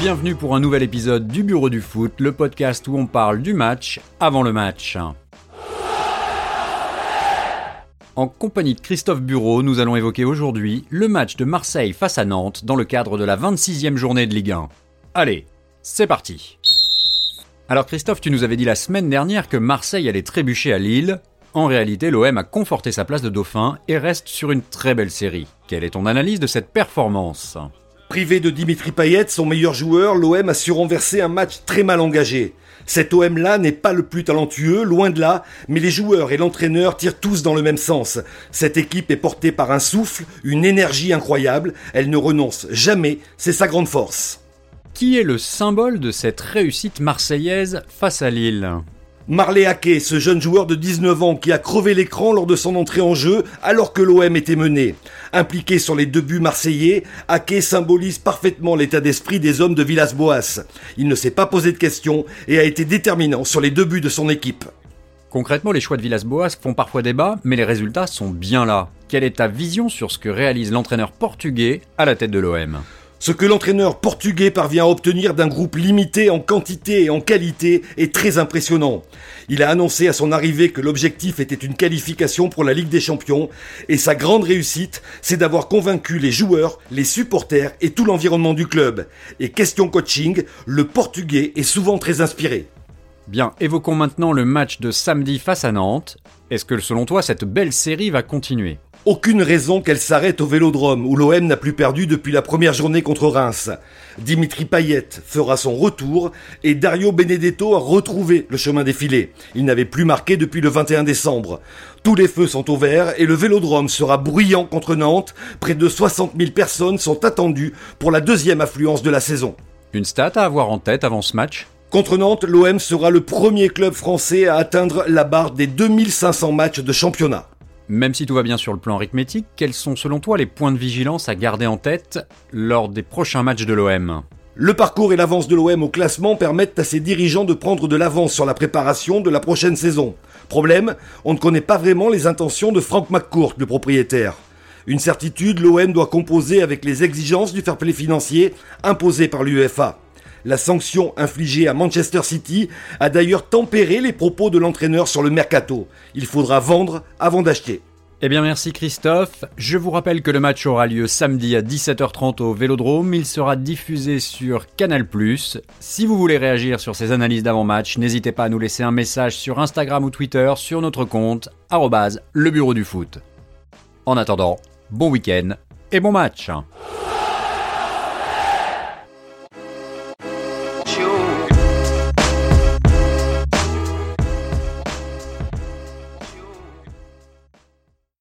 Bienvenue pour un nouvel épisode du Bureau du Foot, le podcast où on parle du match avant le match. En compagnie de Christophe Bureau, nous allons évoquer aujourd'hui le match de Marseille face à Nantes dans le cadre de la 26e journée de Ligue 1. Allez, c'est parti Alors Christophe, tu nous avais dit la semaine dernière que Marseille allait trébucher à Lille. En réalité, l'OM a conforté sa place de dauphin et reste sur une très belle série. Quelle est ton analyse de cette performance? Privé de Dimitri Payet, son meilleur joueur, l'OM a su renverser un match très mal engagé. Cet OM-là n'est pas le plus talentueux, loin de là, mais les joueurs et l'entraîneur tirent tous dans le même sens. Cette équipe est portée par un souffle, une énergie incroyable, elle ne renonce jamais, c'est sa grande force. Qui est le symbole de cette réussite marseillaise face à Lille? Marley Hake, ce jeune joueur de 19 ans qui a crevé l'écran lors de son entrée en jeu alors que l'OM était mené. Impliqué sur les deux buts marseillais, Hake symbolise parfaitement l'état d'esprit des hommes de Villas-Boas. Il ne s'est pas posé de questions et a été déterminant sur les deux buts de son équipe. Concrètement, les choix de Villas-Boas font parfois débat, mais les résultats sont bien là. Quelle est ta vision sur ce que réalise l'entraîneur portugais à la tête de l'OM ce que l'entraîneur portugais parvient à obtenir d'un groupe limité en quantité et en qualité est très impressionnant. Il a annoncé à son arrivée que l'objectif était une qualification pour la Ligue des Champions et sa grande réussite, c'est d'avoir convaincu les joueurs, les supporters et tout l'environnement du club. Et question coaching, le portugais est souvent très inspiré. Bien, évoquons maintenant le match de samedi face à Nantes. Est-ce que selon toi cette belle série va continuer? Aucune raison qu'elle s'arrête au Vélodrome, où l'OM n'a plus perdu depuis la première journée contre Reims. Dimitri Payet fera son retour et Dario Benedetto a retrouvé le chemin défilé. Il n'avait plus marqué depuis le 21 décembre. Tous les feux sont au vert et le Vélodrome sera bruyant contre Nantes. Près de 60 000 personnes sont attendues pour la deuxième affluence de la saison. Une stat à avoir en tête avant ce match? Contre Nantes, l'OM sera le premier club français à atteindre la barre des 2500 matchs de championnat. Même si tout va bien sur le plan arithmétique, quels sont selon toi les points de vigilance à garder en tête lors des prochains matchs de l'OM le parcours et l'avance de l'OM au classement permettent à ses dirigeants de prendre de l'avance sur la préparation de la prochaine saison. Problème, on ne connaît pas vraiment les intentions de Frank McCourt, le propriétaire. Une certitude, l'OM doit composer avec les exigences du fair play financier imposées par l'UEFA. La sanction infligée à Manchester City a d'ailleurs tempéré les propos de l'entraîneur sur le mercato. Il faudra vendre avant d'acheter. Eh bien merci Christophe. Je vous rappelle que le match aura lieu samedi à 17h30 au Vélodrome. Il sera diffusé sur Canal+. Si vous voulez réagir sur ces analyses d'avant-match, n'hésitez pas à nous laisser un message sur Instagram ou Twitter sur notre compte le bureau du foot. En attendant, bon week-end et bon match